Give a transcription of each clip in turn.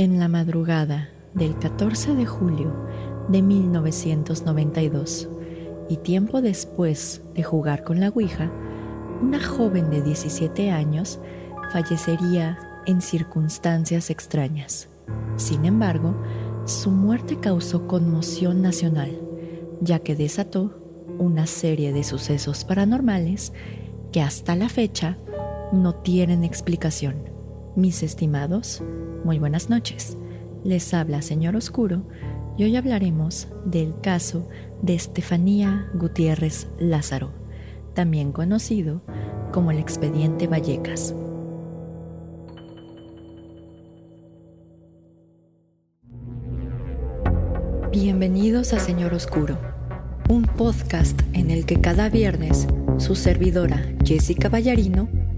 En la madrugada del 14 de julio de 1992 y tiempo después de jugar con la Ouija, una joven de 17 años fallecería en circunstancias extrañas. Sin embargo, su muerte causó conmoción nacional, ya que desató una serie de sucesos paranormales que hasta la fecha no tienen explicación. Mis estimados, muy buenas noches. Les habla Señor Oscuro y hoy hablaremos del caso de Estefanía Gutiérrez Lázaro, también conocido como el expediente Vallecas. Bienvenidos a Señor Oscuro, un podcast en el que cada viernes su servidora Jessica Ballarino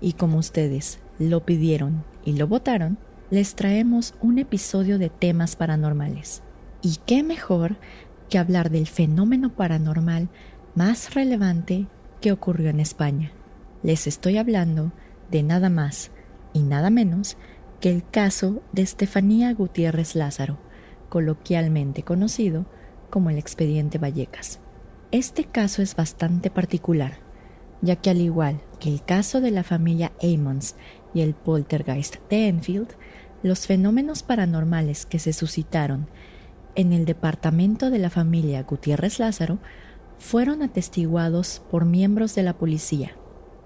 y como ustedes lo pidieron y lo votaron, les traemos un episodio de temas paranormales. ¿Y qué mejor que hablar del fenómeno paranormal más relevante que ocurrió en España? Les estoy hablando de nada más y nada menos que el caso de Estefanía Gutiérrez Lázaro, coloquialmente conocido como el expediente Vallecas. Este caso es bastante particular, ya que al igual que el caso de la familia Amons y el poltergeist de Enfield, los fenómenos paranormales que se suscitaron en el departamento de la familia Gutiérrez Lázaro fueron atestiguados por miembros de la policía,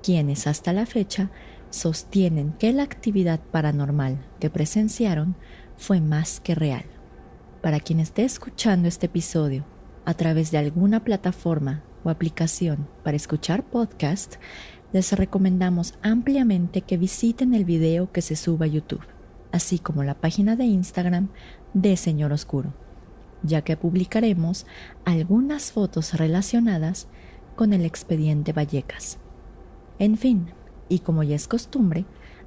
quienes hasta la fecha sostienen que la actividad paranormal que presenciaron fue más que real. Para quien esté escuchando este episodio a través de alguna plataforma o aplicación para escuchar podcast, les recomendamos ampliamente que visiten el video que se suba a YouTube, así como la página de Instagram de Señor Oscuro, ya que publicaremos algunas fotos relacionadas con el expediente Vallecas. En fin, y como ya es costumbre,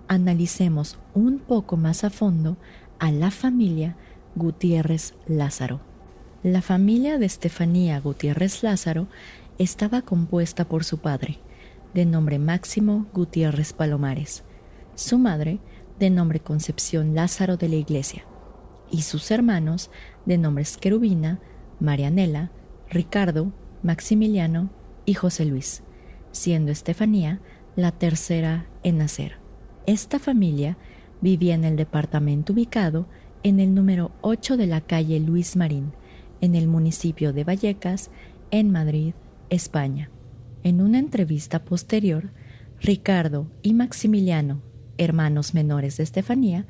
analicemos un poco más a fondo a la familia Gutiérrez Lázaro. La familia de Estefanía Gutiérrez Lázaro estaba compuesta por su padre, de nombre Máximo Gutiérrez Palomares, su madre, de nombre Concepción Lázaro de la Iglesia, y sus hermanos, de nombres Querubina, Marianela, Ricardo, Maximiliano y José Luis, siendo Estefanía la tercera en nacer. Esta familia vivía en el departamento ubicado en el número 8 de la calle Luis Marín, en el municipio de Vallecas, en Madrid, España. En una entrevista posterior, Ricardo y Maximiliano, hermanos menores de Estefanía,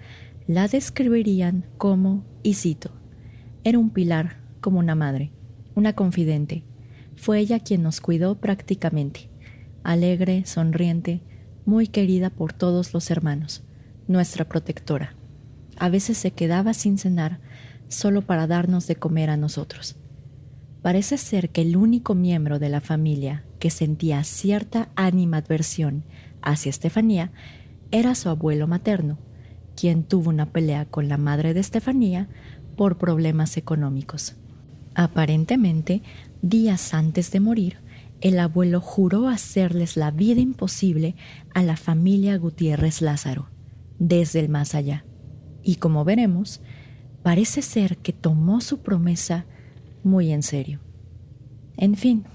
la describirían como, y cito, era un pilar como una madre, una confidente. Fue ella quien nos cuidó prácticamente, alegre, sonriente, muy querida por todos los hermanos, nuestra protectora. A veces se quedaba sin cenar solo para darnos de comer a nosotros. Parece ser que el único miembro de la familia que sentía cierta animadversión hacia Estefanía era su abuelo materno, quien tuvo una pelea con la madre de Estefanía por problemas económicos. Aparentemente, días antes de morir, el abuelo juró hacerles la vida imposible a la familia Gutiérrez Lázaro, desde el más allá. Y como veremos, parece ser que tomó su promesa muy en serio. En fin,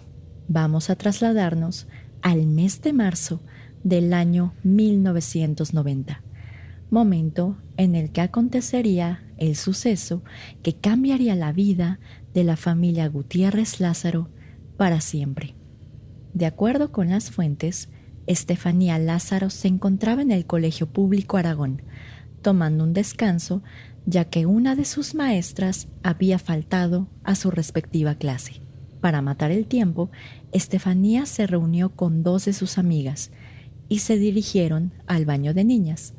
vamos a trasladarnos al mes de marzo del año 1990, momento en el que acontecería el suceso que cambiaría la vida de la familia Gutiérrez Lázaro para siempre. De acuerdo con las fuentes, Estefanía Lázaro se encontraba en el Colegio Público Aragón, tomando un descanso ya que una de sus maestras había faltado a su respectiva clase. Para matar el tiempo, Estefanía se reunió con dos de sus amigas y se dirigieron al baño de niñas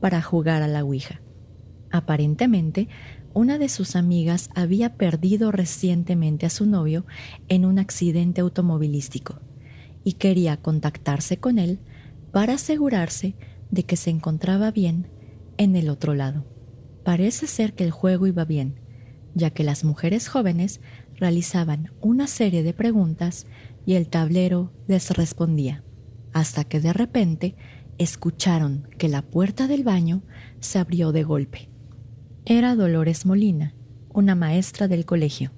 para jugar a la Ouija. Aparentemente, una de sus amigas había perdido recientemente a su novio en un accidente automovilístico y quería contactarse con él para asegurarse de que se encontraba bien en el otro lado. Parece ser que el juego iba bien, ya que las mujeres jóvenes realizaban una serie de preguntas y el tablero les respondía, hasta que de repente escucharon que la puerta del baño se abrió de golpe. Era Dolores Molina, una maestra del colegio,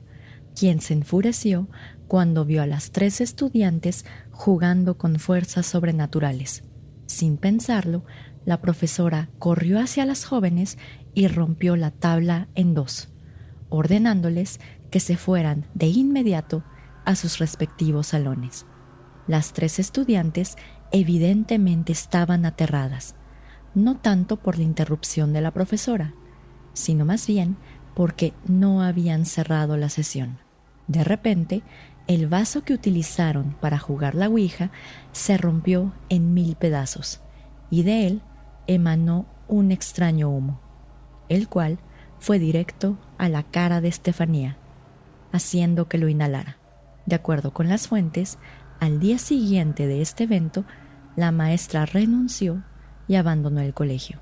quien se enfureció cuando vio a las tres estudiantes jugando con fuerzas sobrenaturales. Sin pensarlo, la profesora corrió hacia las jóvenes y rompió la tabla en dos, ordenándoles que se fueran de inmediato a sus respectivos salones. Las tres estudiantes evidentemente estaban aterradas, no tanto por la interrupción de la profesora, sino más bien porque no habían cerrado la sesión. De repente, el vaso que utilizaron para jugar la Ouija se rompió en mil pedazos y de él emanó un extraño humo, el cual fue directo a la cara de Estefanía, haciendo que lo inhalara. De acuerdo con las fuentes, al día siguiente de este evento, la maestra renunció y abandonó el colegio.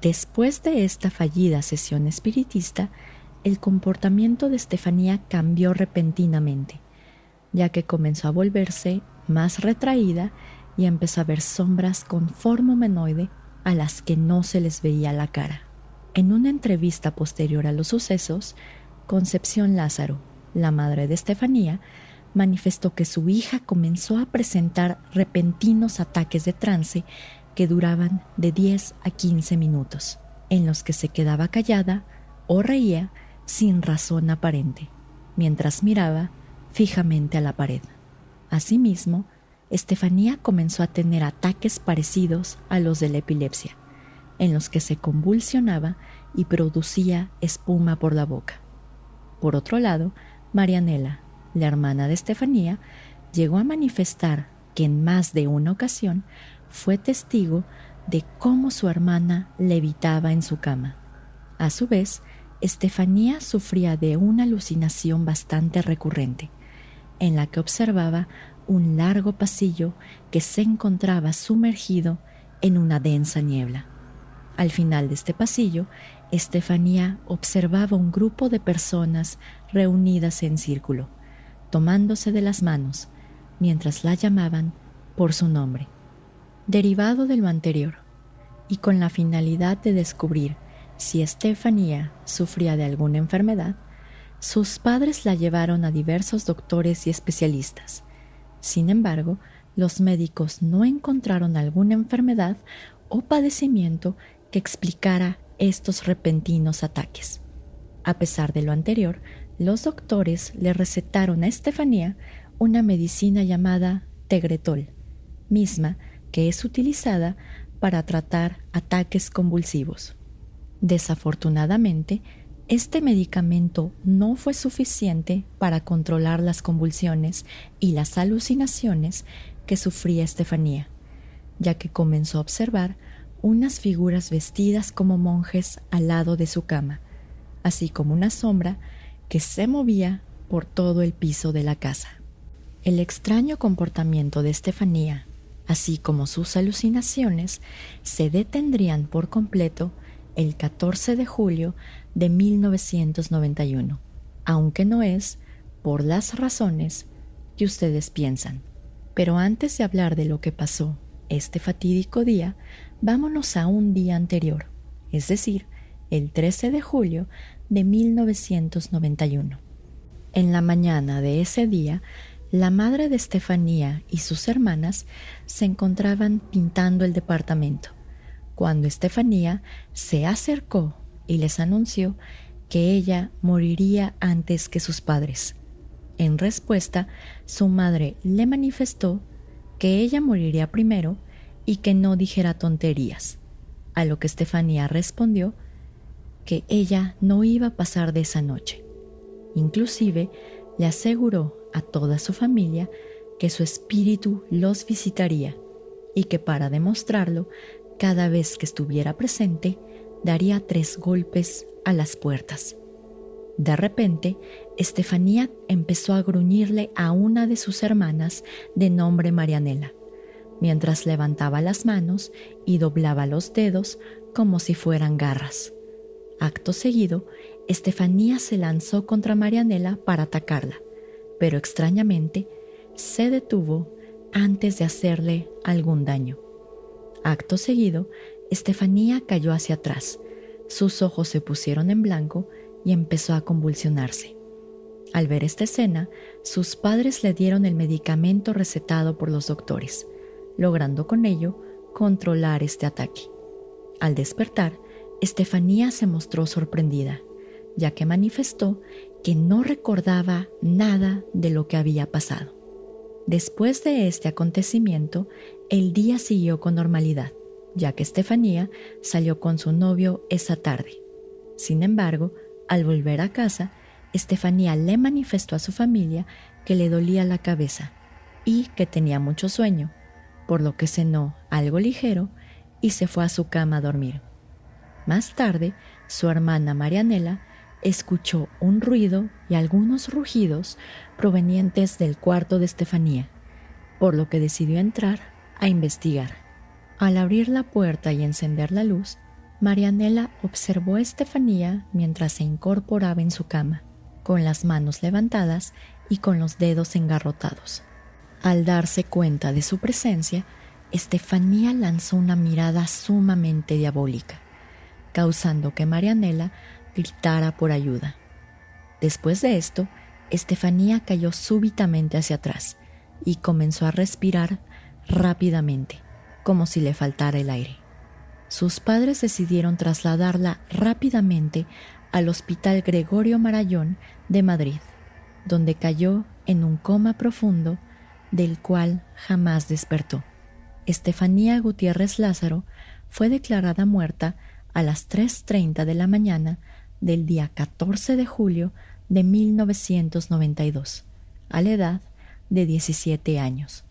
Después de esta fallida sesión espiritista, el comportamiento de Estefanía cambió repentinamente, ya que comenzó a volverse más retraída y empezó a ver sombras con forma humanoide a las que no se les veía la cara. En una entrevista posterior a los sucesos, Concepción Lázaro, la madre de Estefanía, manifestó que su hija comenzó a presentar repentinos ataques de trance que duraban de 10 a 15 minutos, en los que se quedaba callada o reía sin razón aparente, mientras miraba fijamente a la pared. Asimismo, Estefanía comenzó a tener ataques parecidos a los de la epilepsia, en los que se convulsionaba y producía espuma por la boca. Por otro lado, Marianela, la hermana de Estefanía, llegó a manifestar que en más de una ocasión fue testigo de cómo su hermana levitaba en su cama. A su vez, Estefanía sufría de una alucinación bastante recurrente, en la que observaba un largo pasillo que se encontraba sumergido en una densa niebla. Al final de este pasillo, Estefanía observaba un grupo de personas reunidas en círculo, tomándose de las manos, mientras la llamaban por su nombre. Derivado de lo anterior, y con la finalidad de descubrir si Estefanía sufría de alguna enfermedad, sus padres la llevaron a diversos doctores y especialistas. Sin embargo, los médicos no encontraron alguna enfermedad o padecimiento que explicara estos repentinos ataques. A pesar de lo anterior, los doctores le recetaron a Estefanía una medicina llamada Tegretol, misma que es utilizada para tratar ataques convulsivos. Desafortunadamente, este medicamento no fue suficiente para controlar las convulsiones y las alucinaciones que sufría Estefanía, ya que comenzó a observar unas figuras vestidas como monjes al lado de su cama, así como una sombra que se movía por todo el piso de la casa. El extraño comportamiento de Estefanía, así como sus alucinaciones, se detendrían por completo el 14 de julio de 1991, aunque no es por las razones que ustedes piensan. Pero antes de hablar de lo que pasó este fatídico día, vámonos a un día anterior, es decir, el 13 de julio de 1991. En la mañana de ese día, la madre de Estefanía y sus hermanas se encontraban pintando el departamento, cuando Estefanía se acercó y les anunció que ella moriría antes que sus padres. En respuesta, su madre le manifestó que ella moriría primero y que no dijera tonterías, a lo que Estefanía respondió que ella no iba a pasar de esa noche. Inclusive le aseguró a toda su familia que su espíritu los visitaría y que para demostrarlo, cada vez que estuviera presente, daría tres golpes a las puertas. De repente, Estefanía empezó a gruñirle a una de sus hermanas de nombre Marianela, mientras levantaba las manos y doblaba los dedos como si fueran garras. Acto seguido, Estefanía se lanzó contra Marianela para atacarla, pero extrañamente se detuvo antes de hacerle algún daño. Acto seguido, Estefanía cayó hacia atrás, sus ojos se pusieron en blanco y empezó a convulsionarse. Al ver esta escena, sus padres le dieron el medicamento recetado por los doctores, logrando con ello controlar este ataque. Al despertar, Estefanía se mostró sorprendida, ya que manifestó que no recordaba nada de lo que había pasado. Después de este acontecimiento, el día siguió con normalidad, ya que Estefanía salió con su novio esa tarde. Sin embargo, al volver a casa, Estefanía le manifestó a su familia que le dolía la cabeza y que tenía mucho sueño, por lo que cenó algo ligero y se fue a su cama a dormir. Más tarde, su hermana Marianela escuchó un ruido y algunos rugidos provenientes del cuarto de Estefanía, por lo que decidió entrar a investigar. Al abrir la puerta y encender la luz, Marianela observó a Estefanía mientras se incorporaba en su cama, con las manos levantadas y con los dedos engarrotados. Al darse cuenta de su presencia, Estefanía lanzó una mirada sumamente diabólica, causando que Marianela gritara por ayuda. Después de esto, Estefanía cayó súbitamente hacia atrás y comenzó a respirar rápidamente, como si le faltara el aire. Sus padres decidieron trasladarla rápidamente al Hospital Gregorio Marayón de Madrid, donde cayó en un coma profundo del cual jamás despertó. Estefanía Gutiérrez Lázaro fue declarada muerta a las 3.30 de la mañana del día 14 de julio de 1992, a la edad de 17 años.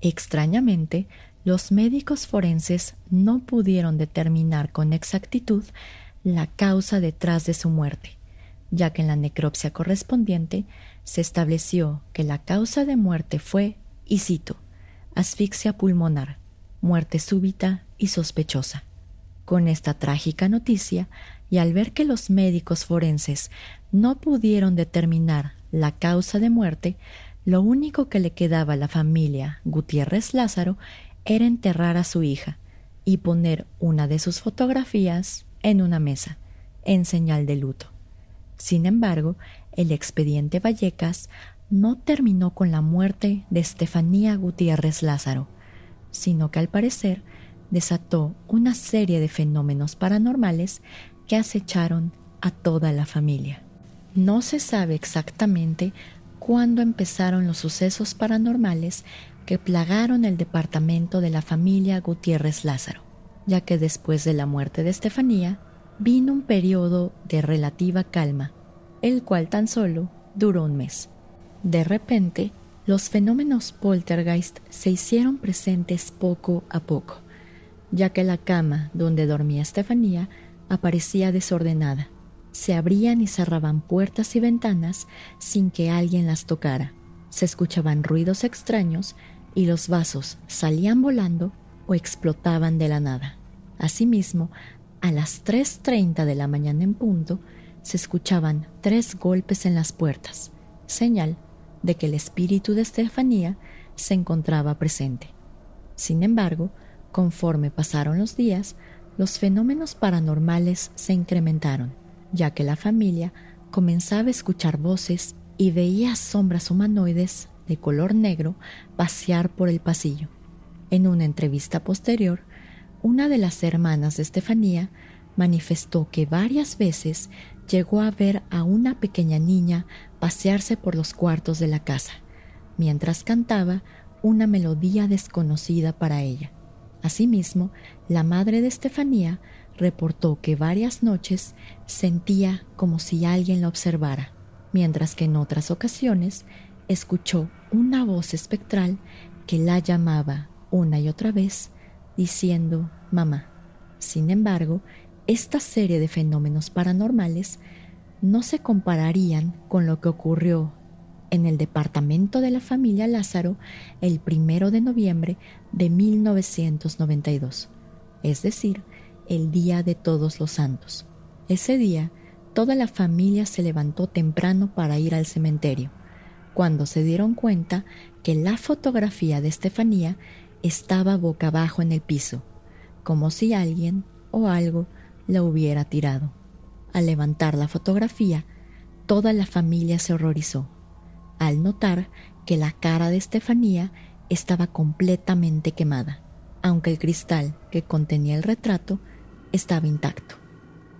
Extrañamente, los médicos forenses no pudieron determinar con exactitud la causa detrás de su muerte, ya que en la necropsia correspondiente se estableció que la causa de muerte fue, y cito, asfixia pulmonar, muerte súbita y sospechosa. Con esta trágica noticia, y al ver que los médicos forenses no pudieron determinar la causa de muerte, lo único que le quedaba a la familia Gutiérrez Lázaro era enterrar a su hija y poner una de sus fotografías en una mesa, en señal de luto. Sin embargo, el expediente Vallecas no terminó con la muerte de Estefanía Gutiérrez Lázaro, sino que al parecer desató una serie de fenómenos paranormales que acecharon a toda la familia. No se sabe exactamente cuándo empezaron los sucesos paranormales que plagaron el departamento de la familia Gutiérrez Lázaro, ya que después de la muerte de Estefanía vino un periodo de relativa calma, el cual tan solo duró un mes. De repente, los fenómenos poltergeist se hicieron presentes poco a poco, ya que la cama donde dormía Estefanía aparecía desordenada. Se abrían y cerraban puertas y ventanas sin que alguien las tocara. Se escuchaban ruidos extraños y los vasos salían volando o explotaban de la nada. Asimismo, a las 3.30 de la mañana en punto, se escuchaban tres golpes en las puertas, señal de que el espíritu de Estefanía se encontraba presente. Sin embargo, conforme pasaron los días, los fenómenos paranormales se incrementaron, ya que la familia comenzaba a escuchar voces y veía sombras humanoides de color negro pasear por el pasillo. En una entrevista posterior, una de las hermanas de Estefanía manifestó que varias veces llegó a ver a una pequeña niña pasearse por los cuartos de la casa, mientras cantaba una melodía desconocida para ella. Asimismo, la madre de Estefanía reportó que varias noches sentía como si alguien la observara, mientras que en otras ocasiones escuchó una voz espectral que la llamaba una y otra vez diciendo mamá. Sin embargo, esta serie de fenómenos paranormales no se compararían con lo que ocurrió en el departamento de la familia Lázaro el primero de noviembre de 1992, es decir, el Día de Todos los Santos. Ese día, toda la familia se levantó temprano para ir al cementerio, cuando se dieron cuenta que la fotografía de Estefanía estaba boca abajo en el piso, como si alguien o algo la hubiera tirado. Al levantar la fotografía, toda la familia se horrorizó, al notar que la cara de Estefanía estaba completamente quemada, aunque el cristal que contenía el retrato estaba intacto.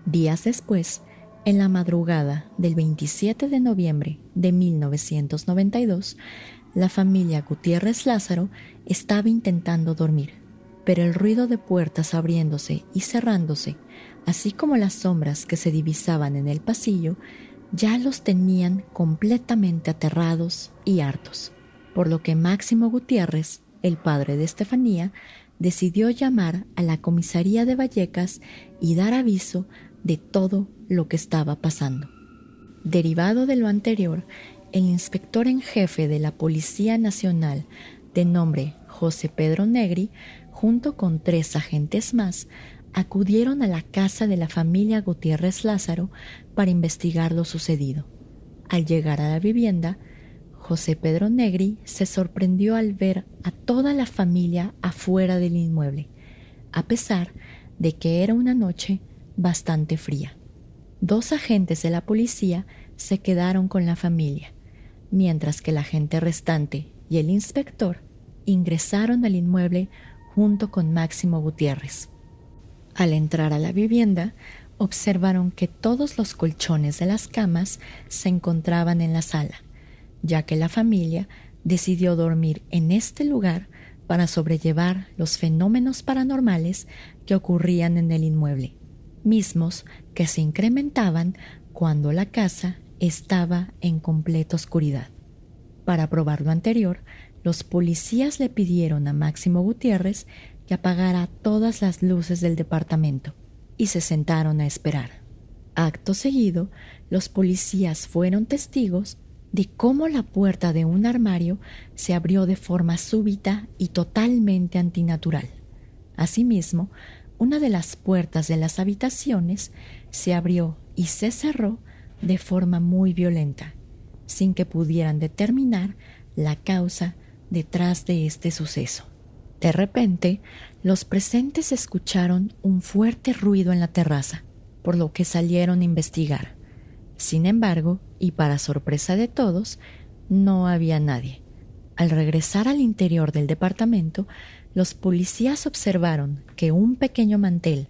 Días después, en la madrugada del 27 de noviembre de 1992, la familia Gutiérrez Lázaro estaba intentando dormir, pero el ruido de puertas abriéndose y cerrándose, así como las sombras que se divisaban en el pasillo, ya los tenían completamente aterrados y hartos, por lo que Máximo Gutiérrez, el padre de Estefanía, decidió llamar a la comisaría de Vallecas y dar aviso de todo lo que estaba pasando. Derivado de lo anterior, el inspector en jefe de la Policía Nacional, de nombre José Pedro Negri, junto con tres agentes más, acudieron a la casa de la familia Gutiérrez Lázaro para investigar lo sucedido. Al llegar a la vivienda, José Pedro Negri se sorprendió al ver a toda la familia afuera del inmueble, a pesar de que era una noche bastante fría. Dos agentes de la policía se quedaron con la familia, mientras que la gente restante y el inspector ingresaron al inmueble junto con Máximo Gutiérrez. Al entrar a la vivienda, observaron que todos los colchones de las camas se encontraban en la sala, ya que la familia decidió dormir en este lugar para sobrellevar los fenómenos paranormales que ocurrían en el inmueble, mismos que se incrementaban cuando la casa estaba en completa oscuridad. Para probar lo anterior, los policías le pidieron a Máximo Gutiérrez apagara todas las luces del departamento y se sentaron a esperar. Acto seguido, los policías fueron testigos de cómo la puerta de un armario se abrió de forma súbita y totalmente antinatural. Asimismo, una de las puertas de las habitaciones se abrió y se cerró de forma muy violenta, sin que pudieran determinar la causa detrás de este suceso. De repente, los presentes escucharon un fuerte ruido en la terraza, por lo que salieron a investigar. Sin embargo, y para sorpresa de todos, no había nadie. Al regresar al interior del departamento, los policías observaron que un pequeño mantel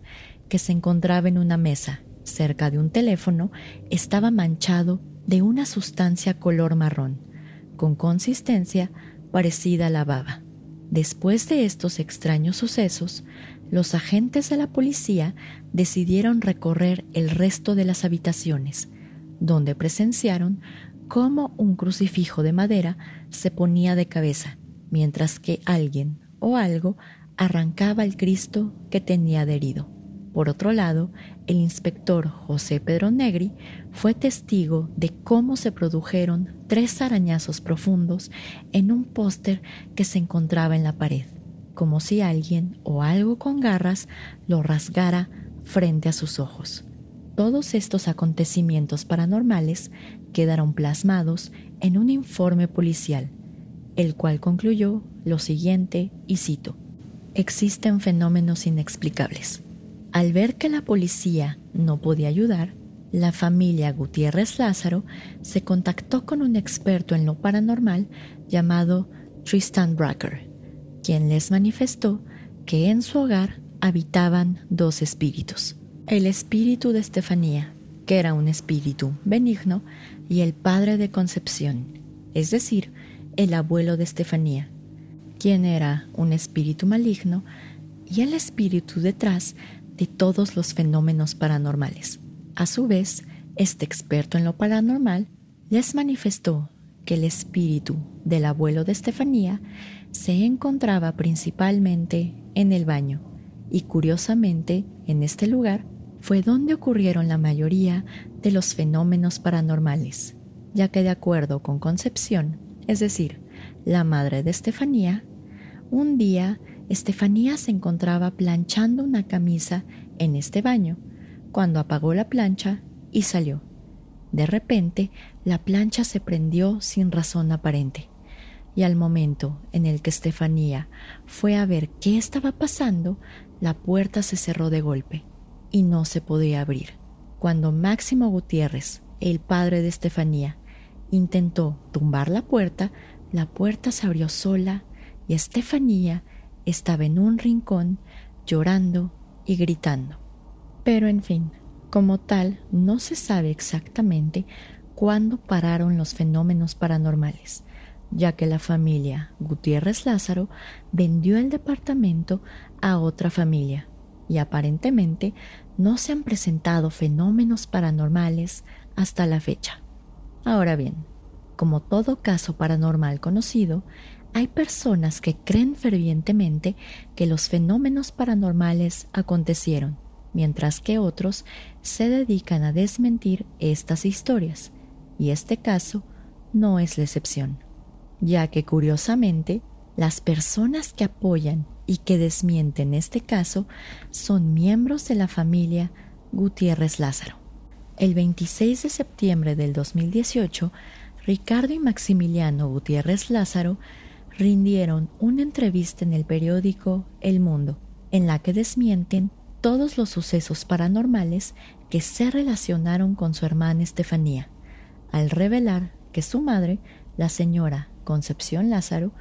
que se encontraba en una mesa cerca de un teléfono estaba manchado de una sustancia color marrón, con consistencia parecida a la baba. Después de estos extraños sucesos, los agentes de la policía decidieron recorrer el resto de las habitaciones, donde presenciaron cómo un crucifijo de madera se ponía de cabeza, mientras que alguien o algo arrancaba el Cristo que tenía adherido. Por otro lado, el inspector José Pedro Negri fue testigo de cómo se produjeron tres arañazos profundos en un póster que se encontraba en la pared, como si alguien o algo con garras lo rasgara frente a sus ojos. Todos estos acontecimientos paranormales quedaron plasmados en un informe policial, el cual concluyó lo siguiente, y cito, Existen fenómenos inexplicables al ver que la policía no podía ayudar, la familia Gutiérrez Lázaro se contactó con un experto en lo paranormal llamado Tristan Bracker, quien les manifestó que en su hogar habitaban dos espíritus. el espíritu de Estefanía, que era un espíritu benigno, y el padre de Concepción, es decir, el abuelo de Estefanía, quien era un espíritu maligno y el espíritu detrás de todos los fenómenos paranormales. A su vez, este experto en lo paranormal les manifestó que el espíritu del abuelo de Estefanía se encontraba principalmente en el baño y curiosamente en este lugar fue donde ocurrieron la mayoría de los fenómenos paranormales, ya que de acuerdo con Concepción, es decir, la madre de Estefanía, un día Estefanía se encontraba planchando una camisa en este baño, cuando apagó la plancha y salió. De repente, la plancha se prendió sin razón aparente, y al momento en el que Estefanía fue a ver qué estaba pasando, la puerta se cerró de golpe y no se podía abrir. Cuando Máximo Gutiérrez, el padre de Estefanía, intentó tumbar la puerta, la puerta se abrió sola y Estefanía estaba en un rincón llorando y gritando. Pero en fin, como tal, no se sabe exactamente cuándo pararon los fenómenos paranormales, ya que la familia Gutiérrez Lázaro vendió el departamento a otra familia y aparentemente no se han presentado fenómenos paranormales hasta la fecha. Ahora bien, como todo caso paranormal conocido, hay personas que creen fervientemente que los fenómenos paranormales acontecieron, mientras que otros se dedican a desmentir estas historias, y este caso no es la excepción, ya que curiosamente las personas que apoyan y que desmienten este caso son miembros de la familia Gutiérrez Lázaro. El 26 de septiembre del 2018, Ricardo y Maximiliano Gutiérrez Lázaro rindieron una entrevista en el periódico El Mundo, en la que desmienten todos los sucesos paranormales que se relacionaron con su hermana Estefanía, al revelar que su madre, la señora Concepción Lázaro,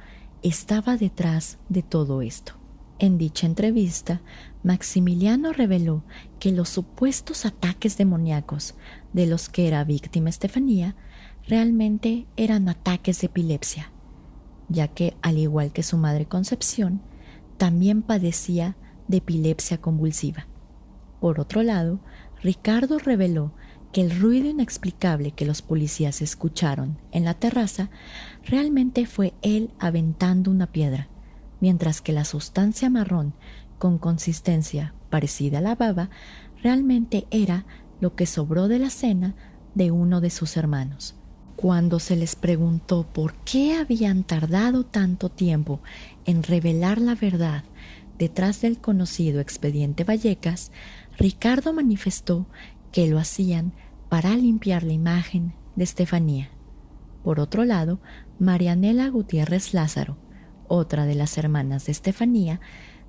estaba detrás de todo esto. En dicha entrevista, Maximiliano reveló que los supuestos ataques demoníacos de los que era víctima Estefanía realmente eran ataques de epilepsia, ya que, al igual que su madre Concepción, también padecía de epilepsia convulsiva. Por otro lado, Ricardo reveló que el ruido inexplicable que los policías escucharon en la terraza realmente fue él aventando una piedra, mientras que la sustancia marrón con consistencia parecida a la baba realmente era lo que sobró de la cena de uno de sus hermanos. Cuando se les preguntó por qué habían tardado tanto tiempo en revelar la verdad detrás del conocido expediente Vallecas, Ricardo manifestó que lo hacían para limpiar la imagen de Estefanía. Por otro lado, Marianela Gutiérrez Lázaro, otra de las hermanas de Estefanía,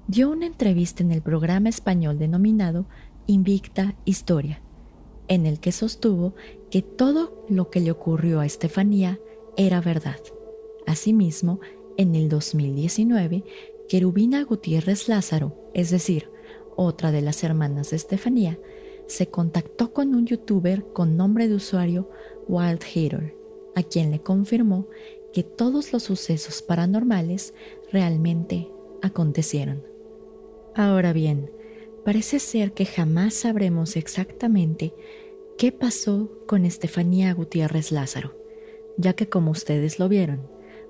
dio una entrevista en el programa español denominado Invicta Historia, en el que sostuvo que todo lo que le ocurrió a Estefanía era verdad. Asimismo, en el 2019, Querubina Gutiérrez Lázaro, es decir, otra de las hermanas de Estefanía, se contactó con un youtuber con nombre de usuario Wild Hater, a quien le confirmó que todos los sucesos paranormales realmente acontecieron. Ahora bien, parece ser que jamás sabremos exactamente qué pasó con Estefanía Gutiérrez Lázaro, ya que como ustedes lo vieron,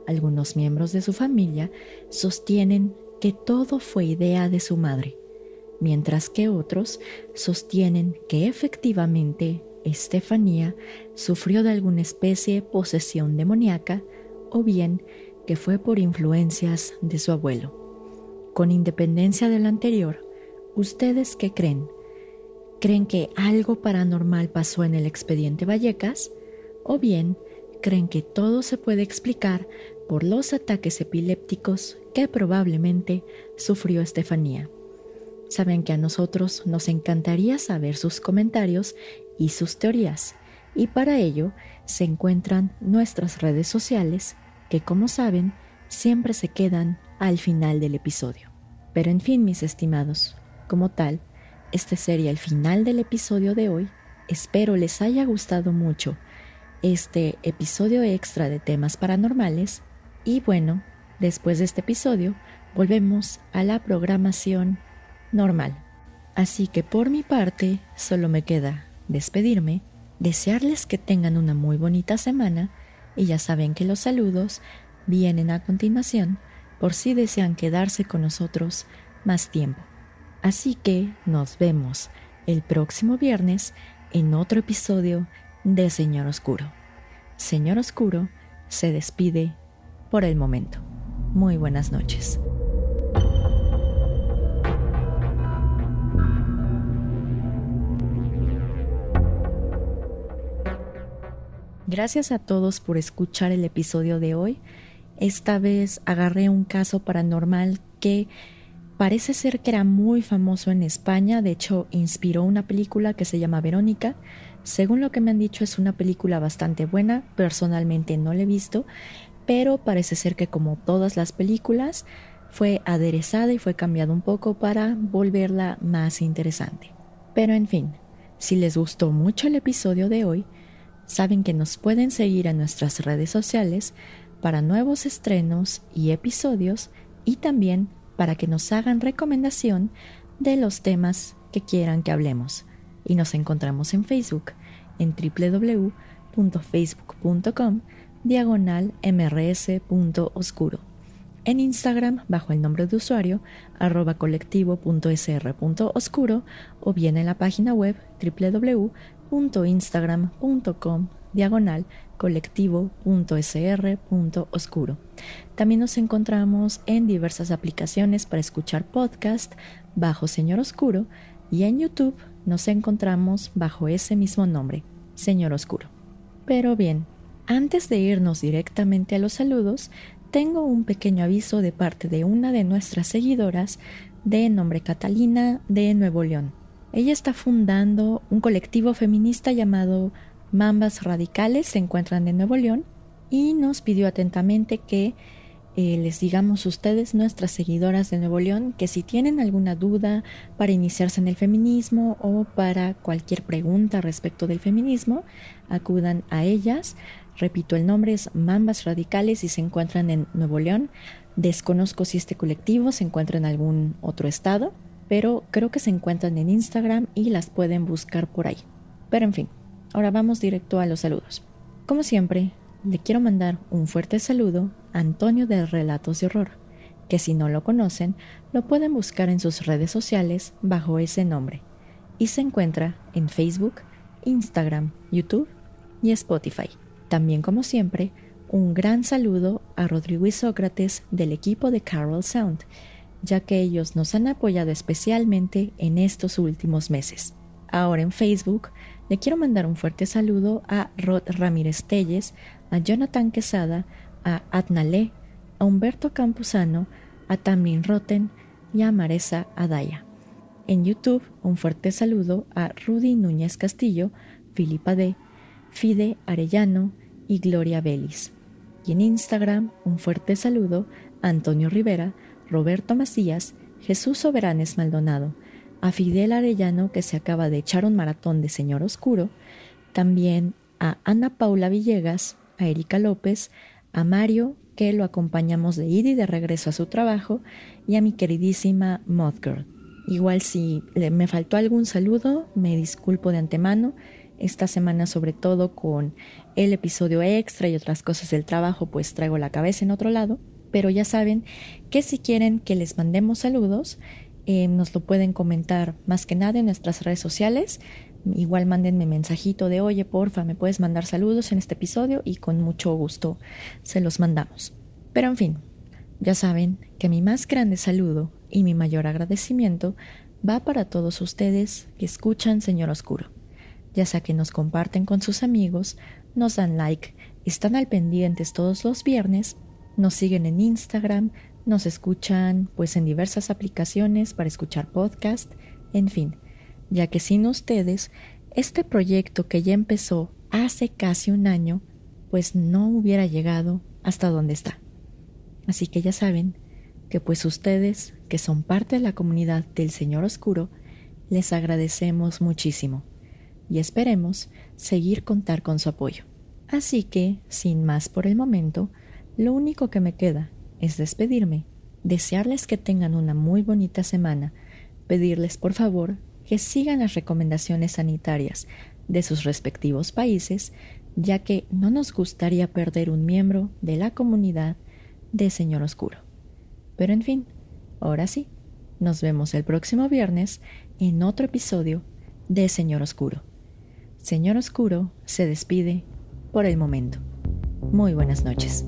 algunos miembros de su familia sostienen que todo fue idea de su madre mientras que otros sostienen que efectivamente Estefanía sufrió de alguna especie de posesión demoníaca o bien que fue por influencias de su abuelo. Con independencia de lo anterior, ¿ustedes qué creen? ¿Creen que algo paranormal pasó en el expediente Vallecas? ¿O bien creen que todo se puede explicar por los ataques epilépticos que probablemente sufrió Estefanía? Saben que a nosotros nos encantaría saber sus comentarios y sus teorías, y para ello se encuentran nuestras redes sociales, que como saben, siempre se quedan al final del episodio. Pero en fin, mis estimados, como tal, este sería el final del episodio de hoy. Espero les haya gustado mucho este episodio extra de temas paranormales. Y bueno, después de este episodio, volvemos a la programación normal. Así que por mi parte, solo me queda despedirme, desearles que tengan una muy bonita semana y ya saben que los saludos vienen a continuación por si desean quedarse con nosotros más tiempo. Así que nos vemos el próximo viernes en otro episodio de Señor Oscuro. Señor Oscuro se despide por el momento. Muy buenas noches. Gracias a todos por escuchar el episodio de hoy. Esta vez agarré un caso paranormal que parece ser que era muy famoso en España, de hecho inspiró una película que se llama Verónica. Según lo que me han dicho es una película bastante buena, personalmente no la he visto, pero parece ser que como todas las películas fue aderezada y fue cambiada un poco para volverla más interesante. Pero en fin, si les gustó mucho el episodio de hoy, saben que nos pueden seguir en nuestras redes sociales para nuevos estrenos y episodios y también para que nos hagan recomendación de los temas que quieran que hablemos. Y nos encontramos en Facebook en www.facebook.com diagonal mrs.oscuro. En Instagram bajo el nombre de usuario arroba colectivo.sr.oscuro o bien en la página web www instagram.com diagonal colectivo.sr.oscuro. También nos encontramos en diversas aplicaciones para escuchar podcast bajo Señor Oscuro y en YouTube nos encontramos bajo ese mismo nombre, Señor Oscuro. Pero bien, antes de irnos directamente a los saludos, tengo un pequeño aviso de parte de una de nuestras seguidoras de nombre Catalina de Nuevo León. Ella está fundando un colectivo feminista llamado Mambas Radicales, se encuentran en Nuevo León, y nos pidió atentamente que eh, les digamos ustedes, nuestras seguidoras de Nuevo León, que si tienen alguna duda para iniciarse en el feminismo o para cualquier pregunta respecto del feminismo, acudan a ellas. Repito, el nombre es Mambas Radicales y se encuentran en Nuevo León. Desconozco si este colectivo se encuentra en algún otro estado, pero creo que se encuentran en Instagram y las pueden buscar por ahí. Pero en fin, ahora vamos directo a los saludos. Como siempre, le quiero mandar un fuerte saludo a Antonio de Relatos de Horror, que si no lo conocen, lo pueden buscar en sus redes sociales bajo ese nombre, y se encuentra en Facebook, Instagram, YouTube y Spotify. También como siempre, un gran saludo a Rodrigo y Sócrates del equipo de Carol Sound, ya que ellos nos han apoyado especialmente en estos últimos meses. Ahora en Facebook le quiero mandar un fuerte saludo a Rod Ramírez Telles, a Jonathan Quesada, a Adnalé, a Humberto Campuzano, a Tamlin Roten y a Maresa Adaya. En YouTube, un fuerte saludo a Rudy Núñez Castillo, Filipa D., Fide Arellano y Gloria Belis. Y en Instagram, un fuerte saludo a Antonio Rivera, Roberto Macías, Jesús Soberanes Maldonado, a Fidel Arellano que se acaba de echar un maratón de Señor Oscuro, también a Ana Paula Villegas, a Erika López, a Mario que lo acompañamos de ida y de regreso a su trabajo y a mi queridísima Mothgirl. Igual si me faltó algún saludo, me disculpo de antemano. Esta semana sobre todo con el episodio extra y otras cosas del trabajo pues traigo la cabeza en otro lado pero ya saben que si quieren que les mandemos saludos, eh, nos lo pueden comentar más que nada en nuestras redes sociales. Igual mándenme mensajito de, oye, porfa, me puedes mandar saludos en este episodio y con mucho gusto se los mandamos. Pero en fin, ya saben que mi más grande saludo y mi mayor agradecimiento va para todos ustedes que escuchan Señor Oscuro, ya sea que nos comparten con sus amigos, nos dan like, están al pendientes todos los viernes nos siguen en Instagram, nos escuchan pues en diversas aplicaciones para escuchar podcast, en fin, ya que sin ustedes, este proyecto que ya empezó hace casi un año, pues no hubiera llegado hasta donde está. Así que ya saben que pues ustedes, que son parte de la comunidad del Señor Oscuro, les agradecemos muchísimo y esperemos seguir contar con su apoyo. Así que, sin más por el momento, lo único que me queda es despedirme, desearles que tengan una muy bonita semana, pedirles por favor que sigan las recomendaciones sanitarias de sus respectivos países, ya que no nos gustaría perder un miembro de la comunidad de Señor Oscuro. Pero en fin, ahora sí, nos vemos el próximo viernes en otro episodio de Señor Oscuro. Señor Oscuro se despide por el momento. Muy buenas noches.